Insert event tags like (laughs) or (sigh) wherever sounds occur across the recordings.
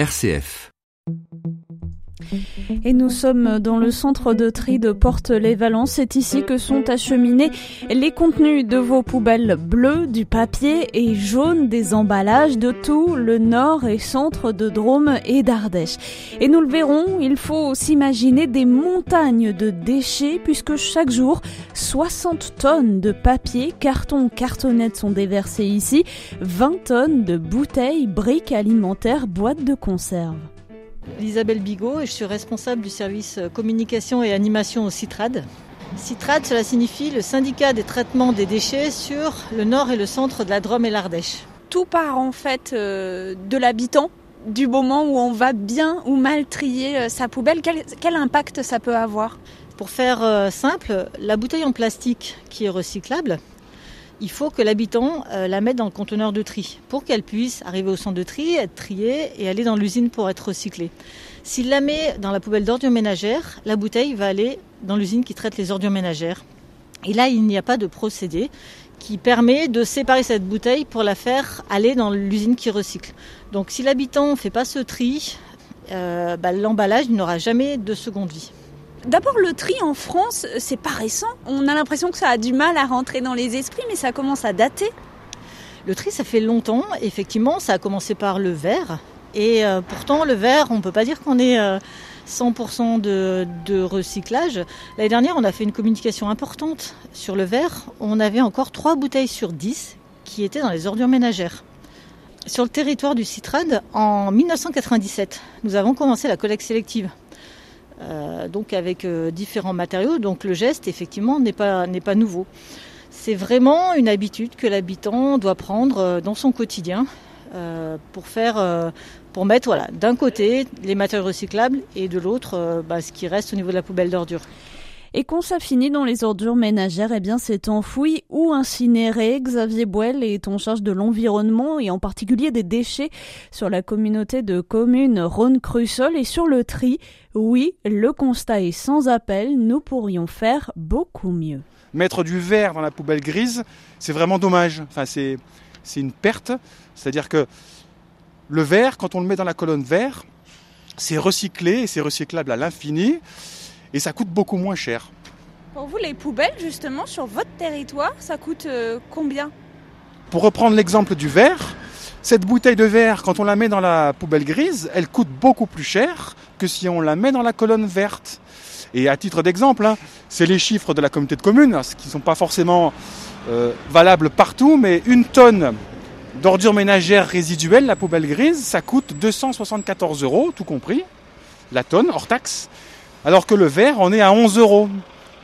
RCF. Et nous sommes dans le centre de tri de Porte-les-Valence. C'est ici que sont acheminés les contenus de vos poubelles bleues, du papier et jaune, des emballages de tout le nord et centre de Drôme et d'Ardèche. Et nous le verrons, il faut s'imaginer des montagnes de déchets puisque chaque jour, 60 tonnes de papier, carton, cartonnettes sont déversées ici, 20 tonnes de bouteilles, briques alimentaires, boîtes de conserve. Isabelle Bigot et je suis responsable du service communication et animation au CITRAD. CITRAD, cela signifie le syndicat des traitements des déchets sur le nord et le centre de la Drôme et l'Ardèche. Tout part en fait euh, de l'habitant, du moment où on va bien ou mal trier euh, sa poubelle. Quel, quel impact ça peut avoir? Pour faire euh, simple, la bouteille en plastique qui est recyclable, il faut que l'habitant euh, la mette dans le conteneur de tri pour qu'elle puisse arriver au centre de tri, être triée et aller dans l'usine pour être recyclée. S'il la met dans la poubelle d'ordures ménagères, la bouteille va aller dans l'usine qui traite les ordures ménagères. Et là, il n'y a pas de procédé qui permet de séparer cette bouteille pour la faire aller dans l'usine qui recycle. Donc si l'habitant ne fait pas ce tri, euh, bah, l'emballage n'aura jamais de seconde vie. D'abord, le tri en France, c'est pas récent. On a l'impression que ça a du mal à rentrer dans les esprits, mais ça commence à dater. Le tri, ça fait longtemps. Effectivement, ça a commencé par le verre. Et euh, pourtant, le verre, on ne peut pas dire qu'on est euh, 100% de, de, recyclage. L'année dernière, on a fait une communication importante sur le verre. On avait encore 3 bouteilles sur 10 qui étaient dans les ordures ménagères. Sur le territoire du Citrad, en 1997, nous avons commencé la collecte sélective. Euh, donc avec euh, différents matériaux. Donc le geste, effectivement, n'est pas, n'est pas nouveau. C'est vraiment une habitude que l'habitant doit prendre euh, dans son quotidien pour faire, pour mettre, voilà, d'un côté les matériaux recyclables et de l'autre bah, ce qui reste au niveau de la poubelle d'ordures. Et quand ça finit dans les ordures ménagères, eh bien c'est enfoui ou incinéré. Xavier Boel est en charge de l'environnement et en particulier des déchets sur la communauté de communes Rhône-Crussol et sur le tri. Oui, le constat est sans appel, nous pourrions faire beaucoup mieux. Mettre du verre dans la poubelle grise, c'est vraiment dommage. Enfin, c'est, c'est une perte. C'est-à-dire que le verre, quand on le met dans la colonne verre, c'est recyclé et c'est recyclable à l'infini et ça coûte beaucoup moins cher. Pour vous, les poubelles, justement, sur votre territoire, ça coûte euh, combien? Pour reprendre l'exemple du verre, cette bouteille de verre, quand on la met dans la poubelle grise, elle coûte beaucoup plus cher que si on la met dans la colonne verte. Et à titre d'exemple, hein, c'est les chiffres de la communauté de communes, ce qui ne sont pas forcément euh, valables partout, mais une tonne d'ordures ménagères résiduelles, la poubelle grise, ça coûte 274 euros, tout compris, la tonne, hors taxe alors que le verre, on est à 11 euros.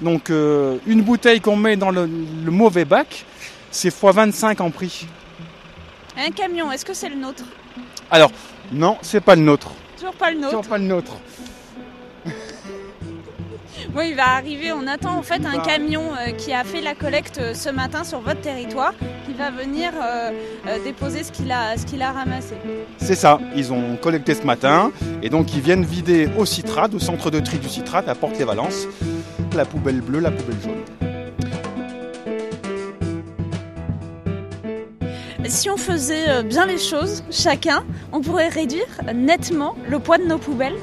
Donc euh, une bouteille qu'on met dans le, le mauvais bac, c'est x 25 en prix. Un camion, est-ce que c'est le nôtre? Alors, non, c'est pas le nôtre. Toujours pas le nôtre Toujours pas le nôtre. Oui, il va arriver. On attend en fait un camion euh, qui a fait la collecte euh, ce matin sur votre territoire, qui va venir euh, déposer ce qu'il a, ce qu'il a ramassé. C'est ça, ils ont collecté ce matin et donc ils viennent vider au Citrate, au centre de tri du Citrate à Porte-les-Valences, la poubelle bleue, la poubelle jaune. Si on faisait bien les choses, chacun, on pourrait réduire nettement le poids de nos poubelles.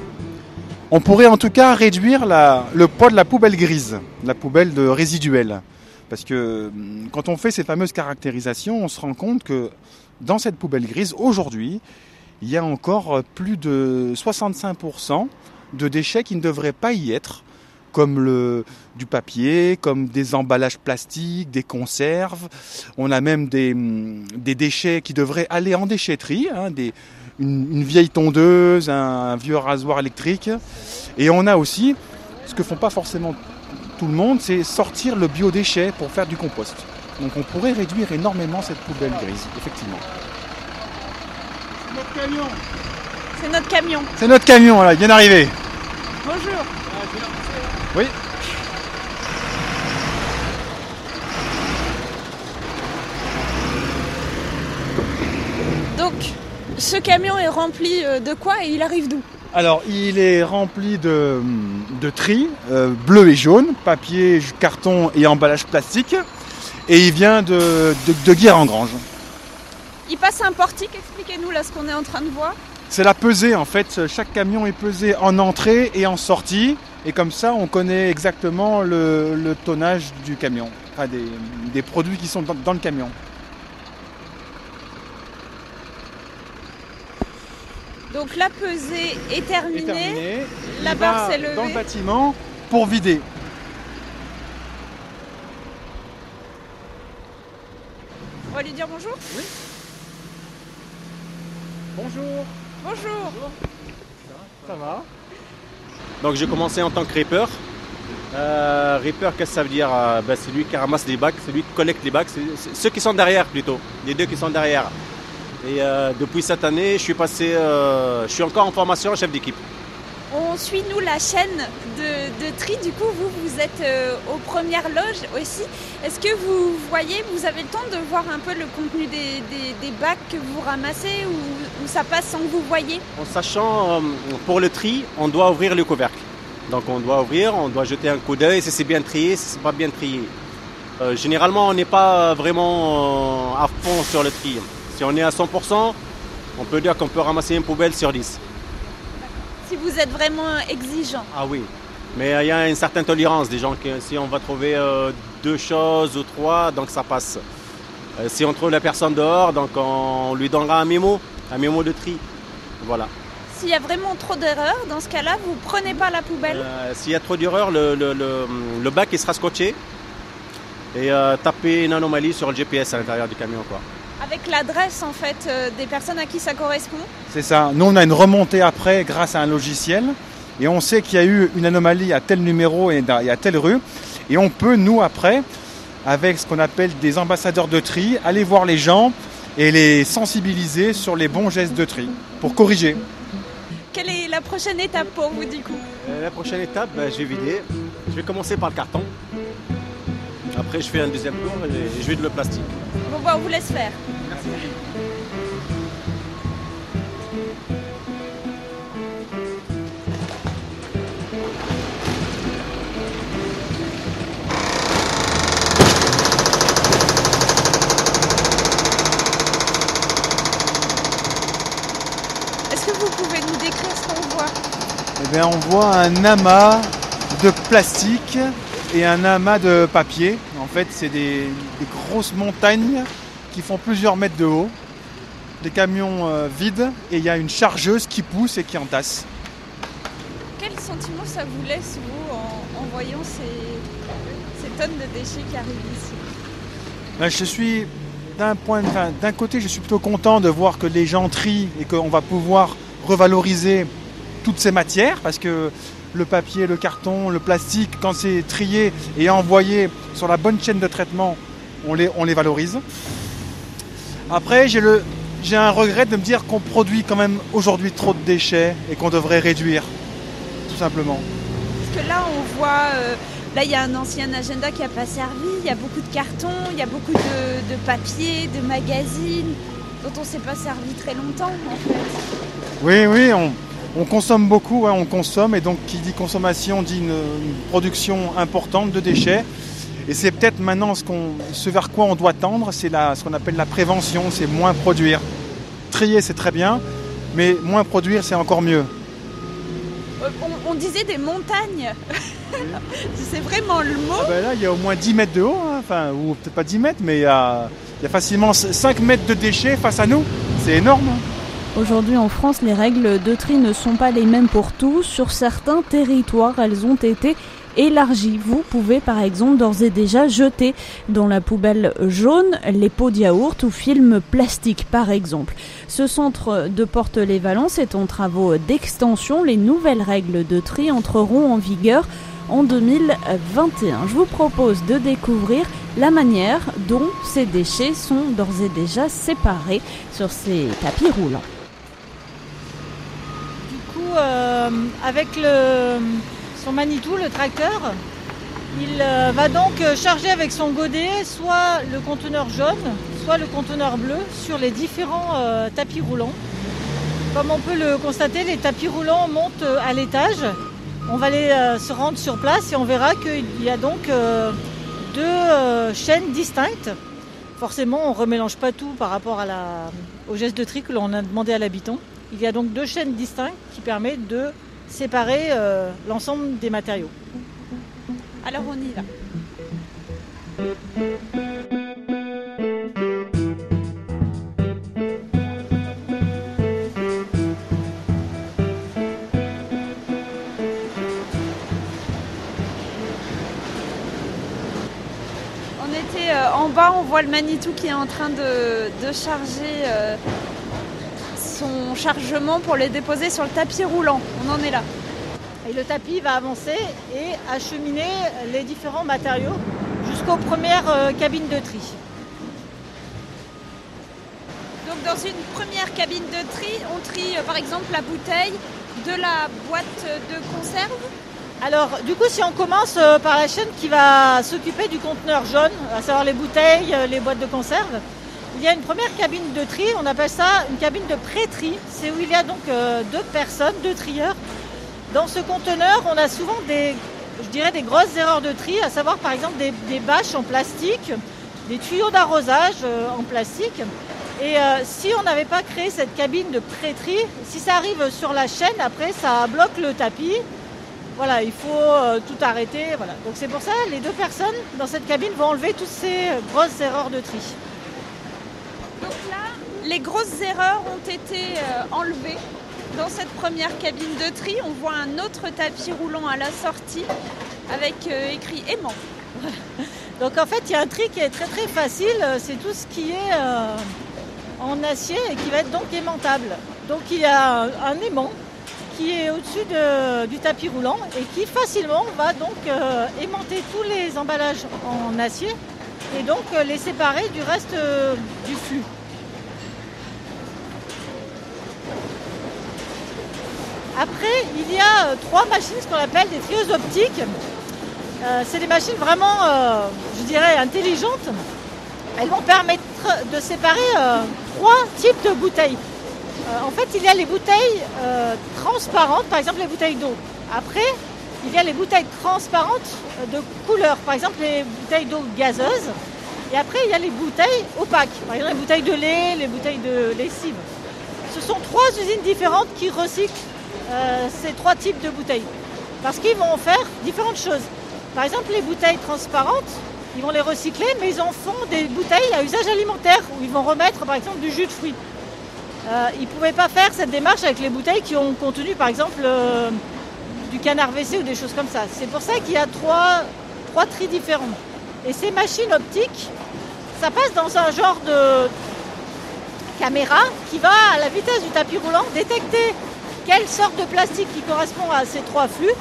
On pourrait en tout cas réduire le poids de la poubelle grise, la poubelle de résiduelle. Parce que hum, quand on fait ces fameuses caractérisations, on se rend compte que dans cette poubelle grise, aujourd'hui, il y a encore plus de 65% de déchets qui ne devraient pas y être, comme du papier, comme des emballages plastiques, des conserves. On a même des, hum, déchets qui devraient aller en déchetterie, hein, une, une, vieille tondeuse, un, un, vieux rasoir électrique. Et on a aussi, ce que font pas forcément tout le monde, c'est sortir le biodéchet pour faire du compost. Donc on pourrait réduire énormément cette poubelle grise, effectivement. C'est notre camion. C'est notre camion. C'est notre camion, là, il vient d'arriver. Bonjour. Oui. Donc, ce camion est rempli euh, de quoi et il arrive d'où? Alors, il est rempli de, de tri, euh, bleu et jaune, papier, carton et emballage plastique. Et il vient de, de, de Guerre-en-Grange. Il passe un portique, expliquez-nous là ce qu'on est en train de voir. C'est la pesée en fait. Chaque camion est pesé en entrée et en sortie. Et comme ça, on connaît exactement le, tonnage du camion, enfin des, produits qui sont dans, le camion. Donc la pesée est terminée, la barre s'est levée. Dans le bâtiment pour vider. On va lui dire bonjour Oui. Bonjour. Bonjour. Ça va? Donc j'ai commencé en tant que reaper. Euh, reaper, qu'est-ce que ça veut dire? Euh, ben, C'est lui qui ramasse les bacs, c'est lui qui collecte les bacs, c'est ceux qui sont derrière plutôt, les deux qui sont derrière. Et euh, depuis cette année, je suis passé, je suis encore en formation chef d'équipe. On suit nous la chaîne de, tri. Du coup, vous, vous êtes euh, aux premières loges aussi. Est-ce que vous voyez, vous avez le temps de voir un peu le contenu des, bacs que vous ramassez ou, ça passe sans que vous voyez? En sachant, euh, pour le tri, on doit ouvrir le couvercle. Donc on doit ouvrir, on doit jeter un coup d'œil si c'est bien trié, si c'est pas bien trié. Euh, généralement, on n'est pas vraiment à fond sur le tri. Si on est à 100%, on peut dire qu'on peut ramasser une poubelle sur 10 si vous êtes vraiment exigeant. Ah oui, mais il y a une certaine tolérance des gens que si on va trouver euh, deux choses ou trois, donc ça passe. Euh, si on trouve la personne dehors, donc on lui donnera un mémo, un mémo de tri. Voilà. S'il y a vraiment trop d'erreurs, dans ce cas-là, vous prenez pas la poubelle euh, S'il y a trop d'erreurs, le, le, bac il sera scotché et taper une anomalie sur le GPS à l'intérieur du camion. Quoi. Avec l'adresse en fait euh, des personnes à qui ça correspond C'est ça. Nous on a une remontée après grâce à un logiciel et on sait qu'il y a eu une anomalie à tel numéro et à telle rue et on peut nous après avec ce qu'on appelle des ambassadeurs de tri aller voir les gens et les sensibiliser sur les bons gestes de tri pour corriger. Quelle est la prochaine étape pour vous du coup? Euh, La prochaine étape, ben, je vais vider. Je vais commencer par le carton. Après, je fais un deuxième tour et je vide le plastique. Bon, bah, on vous laisse faire. Est-ce que vous pouvez nous décrire ce qu'on voit? Eh bien, on voit un amas de plastique et un amas de papier. En fait, c'est des, grosses montagnes qui font plusieurs mètres de haut. Des camions euh, vides et il y a une chargeuse qui pousse et qui entasse. Quel sentiment ça vous laisse, vous, en, voyant ces, tonnes de déchets qui arrivent ici? Ben, Je suis, d'un point d'un côté, je suis plutôt content de voir que les gens trient et qu'on va pouvoir revaloriser toutes ces matières parce que le papier, le carton, le plastique, quand c'est trié et envoyé sur la bonne chaîne de traitement, on les, on les valorise. Après, j'ai, le, j'ai un regret de me dire qu'on produit quand même aujourd'hui trop de déchets et qu'on devrait réduire, tout simplement. Parce que là, on voit, euh, là, il y a un ancien agenda qui n'a pas servi, il y a beaucoup de cartons, il y a beaucoup de, de papier, de magazines dont on ne s'est pas servi très longtemps, en fait. Oui, oui, on, on consomme beaucoup, on consomme, et donc qui dit consommation dit une, production importante de déchets. Et c'est peut-être maintenant ce, vers quoi on doit tendre, c'est ce qu'on appelle la prévention, c'est moins produire. Trier, c'est très bien, mais moins produire, c'est encore mieux. Euh, on, disait des montagnes. (laughs) c'est vraiment le mot. Ah ben là, il y a au moins 10 mètres de haut, hein, enfin, ou peut-être pas 10 mètres, mais il y, a, il y a facilement 5 mètres de déchets face à nous. C'est énorme. Hein. Aujourd'hui en France, les règles de tri ne sont pas les mêmes pour tous. Sur certains territoires, elles ont été élargies. Vous pouvez par exemple d'ores et déjà jeter dans la poubelle jaune les pots de yaourt ou films plastiques par exemple. Ce centre de Porte-les-Valences est en travaux d'extension. Les nouvelles règles de tri entreront en vigueur en 2021. Je vous propose de découvrir la manière dont ces déchets sont d'ores et déjà séparés sur ces tapis roulants. Euh, avec le, son Manitou, le tracteur, il euh, va donc charger avec son godet soit le conteneur jaune, soit le conteneur bleu sur les différents euh, tapis roulants. Comme on peut le constater, les tapis roulants montent à l'étage. On va aller se rendre sur place et on verra qu'il y a donc deux chaînes distinctes. Forcément, on ne remélange pas tout par rapport au geste de tri que l'on a demandé à l'habitant. Il y a donc deux chaînes distinctes qui permettent de séparer euh, l'ensemble des matériaux. Alors on y va. On était euh, en bas, on voit le Manitou qui est en train de, de charger euh, son chargement pour les déposer sur le tapis roulant. On en est là. Et le tapis va avancer et acheminer les différents matériaux jusqu'aux premières euh, cabines de tri. Donc dans une première cabine de tri, on trie euh, par exemple la bouteille de la boîte de conserve. Alors, du coup, si on commence euh, par la chaîne qui va s'occuper du conteneur jaune, à savoir les bouteilles, les boîtes de conserve, il y a une première cabine de tri, on appelle ça une cabine de pré-tri. C'est où il y a donc euh, deux personnes, deux trieurs. Dans ce conteneur, on a souvent des, je dirais, des grosses erreurs de tri, à savoir par exemple des, bâches en plastique, des tuyaux d'arrosage euh, en plastique. Et euh, si on n'avait pas créé cette cabine de pré-tri, si ça arrive sur la chaîne, après ça bloque le tapis. Voilà, il faut tout arrêter. Voilà. Donc c'est pour ça les deux personnes dans cette cabine vont enlever toutes ces grosses erreurs de tri. Les grosses erreurs ont été euh, enlevées. Dans cette première cabine de tri, on voit un autre tapis roulant à la sortie avec euh, écrit aimant. (laughs) Donc en fait, il y a un tri qui est très très facile. C'est tout ce qui est euh, en acier et qui va être donc aimantable. Donc il y a un, aimant qui est au-dessus de- du tapis roulant et qui facilement va donc aimanter tous les emballages en acier et donc les séparer du reste du flux. Après, il y a euh, trois machines, ce qu'on appelle des trieuses optiques. Euh, c'est des machines vraiment, euh, je dirais, intelligentes. Elles vont permettre de séparer trois types de bouteilles. En fait, il y a les bouteilles transparentes, par exemple les bouteilles d'eau. Après, il y a les bouteilles transparentes de couleur, par exemple les bouteilles d'eau gazeuse. Et après, il y a les bouteilles opaques, par exemple les bouteilles de lait, les bouteilles de lessive. Ce sont trois usines différentes qui recyclent euh, ces trois types de bouteilles. Parce qu'ils vont en faire différentes choses. Par exemple, les bouteilles transparentes, ils vont les recycler, mais ils en font des bouteilles à usage alimentaire, où ils vont remettre par exemple du jus de fruits. Euh, ils ne pouvaient pas faire cette démarche avec les bouteilles qui ont contenu par exemple euh, du canard WC ou des choses comme ça. C'est pour ça qu'il y a trois, trois tris différents. Et ces machines optiques, ça passe dans un genre de caméra qui va à la vitesse du tapis roulant détecter quelle sorte de plastique qui correspond à ces trois flux.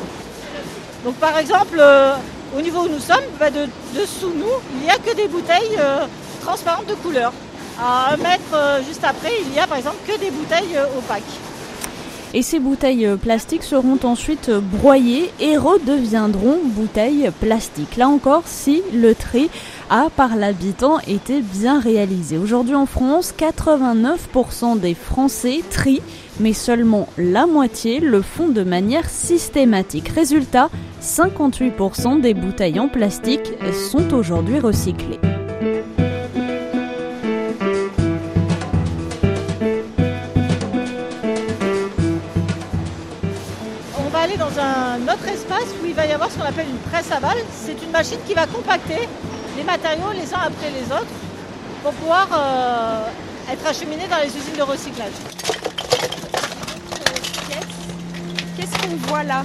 Donc par exemple, euh, au niveau où nous sommes, bah, de, dessous nous, il n'y a que des bouteilles euh, transparentes de couleur. À un mètre euh, juste après, il y a par exemple que des bouteilles opaques. Et ces bouteilles euh, plastiques seront ensuite euh, broyées et redeviendront bouteilles plastiques. Là encore, si le tri a par l'habitant été bien réalisé. Aujourd'hui en France, 89% des Français trient, mais seulement la moitié le font de manière systématique. Résultat, 58% des bouteilles en plastique sont aujourd'hui recyclées. Où il va y avoir ce qu'on appelle une presse à balles. C'est une machine qui va compacter les matériaux les uns après les autres pour pouvoir euh, être acheminés dans les usines de recyclage. Qu'est-ce qu'on voit là?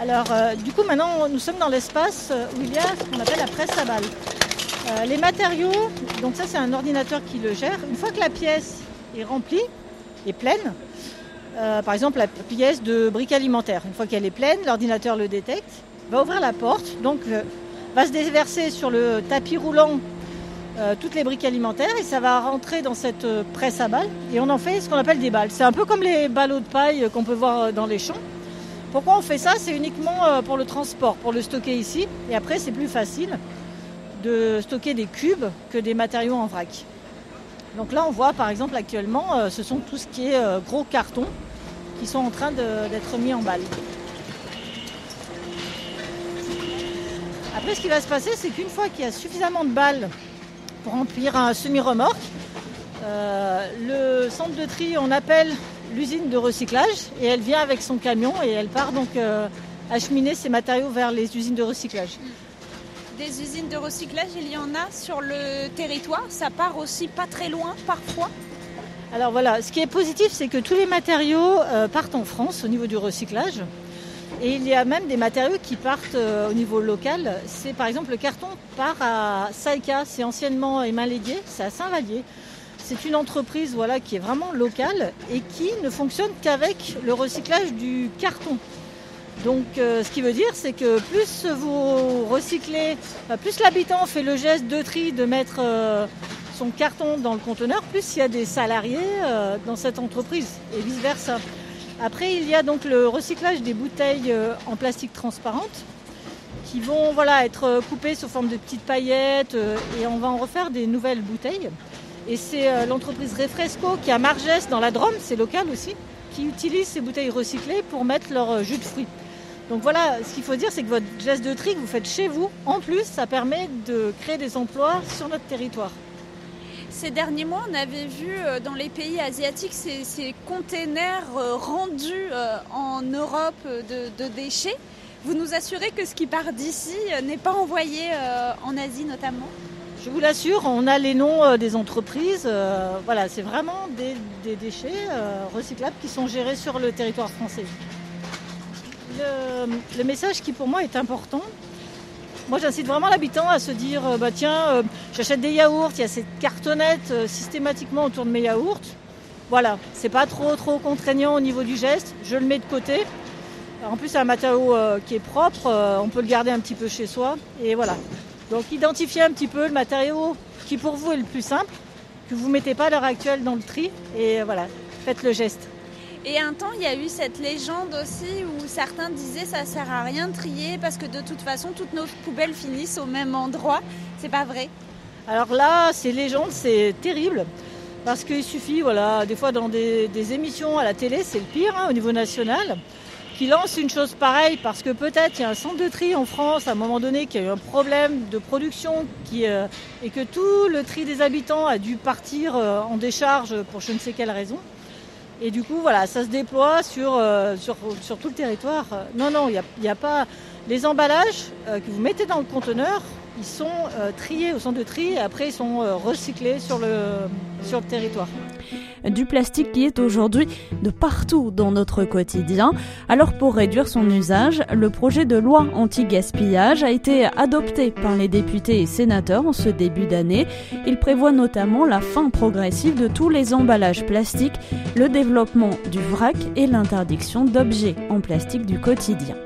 Alors, euh, du coup, maintenant, nous sommes dans l'espace euh, où il y a ce qu'on appelle la presse à balles. Euh, les matériaux, donc ça, c'est un ordinateur qui le gère. Une fois que la pièce est remplie, est pleine, euh, par exemple la pièce de briques alimentaires, une fois qu'elle est pleine, l'ordinateur le détecte, va ouvrir la porte, donc euh, va se déverser sur le tapis roulant euh, toutes les briques alimentaires et ça va rentrer dans cette presse à balles et on en fait ce qu'on appelle des balles. C'est un peu comme les ballots de paille qu'on peut voir dans les champs. Pourquoi on fait ça? C'est uniquement pour le transport, pour le stocker ici. Et après, c'est plus facile de stocker des cubes que des matériaux en vrac. Donc là, on voit par exemple actuellement, euh, ce sont tout ce qui est euh, gros cartons qui sont en train d'être mis en balle. Après, ce qui va se passer, c'est qu'une fois qu'il y a suffisamment de balles pour remplir un semi-remorque, euh, le centre de tri, on appelle l'usine de recyclage et elle vient avec son camion et elle part donc acheminer ses matériaux vers les usines de recyclage. Des usines de recyclage, il y en a sur le territoire. Ça part aussi pas très loin parfois. Alors voilà, ce qui est positif, c'est que tous les matériaux partent en France au niveau du recyclage. Et il y a même des matériaux qui partent euh, au niveau local. C'est par exemple le carton part à Saïka, c'est anciennement Lédier, c'est à Saint-Vallier. C'est une entreprise voilà, qui est vraiment locale et qui ne fonctionne qu'avec le recyclage du carton. Donc euh, ce qui veut dire c'est que plus vous recyclez, plus l'habitant fait le geste de tri de mettre euh, son carton dans le conteneur, plus il y a des salariés dans cette entreprise et vice-versa. Après, il y a donc le recyclage des bouteilles euh, en plastique transparente qui vont voilà, être euh, coupées sous forme de petites paillettes euh, et on va en refaire des nouvelles bouteilles. Et c'est l'entreprise Refresco qui a Margès dans la Drôme, c'est local aussi, qui utilise ces bouteilles recyclées pour mettre leur jus de fruits. Donc voilà, ce qu'il faut dire, c'est que votre geste de tri que vous faites chez vous, en plus, ça permet de créer des emplois sur notre territoire. Ces derniers mois, on avait vu euh, dans les pays asiatiques ces, containers euh, rendus euh, en Europe de, déchets. Vous nous assurez que ce qui part d'ici n'est pas envoyé en Asie notamment? Je vous l'assure, on a les noms des entreprises. Voilà, c'est vraiment des, déchets recyclables qui sont gérés sur le territoire français. Le message qui pour moi est important, moi, j'incite vraiment l'habitant à se dire euh, bah, tiens, euh, j'achète des yaourts, il y a cette cartonnette euh, systématiquement autour de mes yaourts. Voilà, c'est pas trop trop contraignant au niveau du geste, je le mets de côté. En plus, c'est un matériau qui est propre, on peut le garder un petit peu chez soi. Et voilà. Donc, identifiez un petit peu le matériau qui pour vous est le plus simple, que vous ne mettez pas à l'heure actuelle dans le tri. Et voilà, faites le geste. Et un temps, il y a eu cette légende aussi où certains disaient ça sert à rien de trier parce que de toute façon, toutes nos poubelles finissent au même endroit. C'est pas vrai Alors là, ces légendes, c'est terrible. Parce qu'il suffit, voilà, des fois dans des, émissions à la télé, c'est le pire hein, au niveau national, qui lance une chose pareille parce que peut-être il y a un centre de tri en France à un moment donné qui a eu un problème de production euh, et que tout le tri des habitants a dû partir euh, en décharge pour je ne sais quelle raison. Et du coup, voilà, ça se déploie sur, euh, sur, tout le territoire. Non, non, il n'y a, pas. Les emballages euh, que vous mettez dans le conteneur, ils sont euh, triés au centre de tri et après ils sont recyclés sur le, sur le territoire du plastique qui est aujourd'hui de partout dans notre quotidien. Alors pour réduire son usage, le projet de loi anti-gaspillage a été adopté par les députés et sénateurs en ce début d'année. Il prévoit notamment la fin progressive de tous les emballages plastiques, le développement du vrac et l'interdiction d'objets en plastique du quotidien.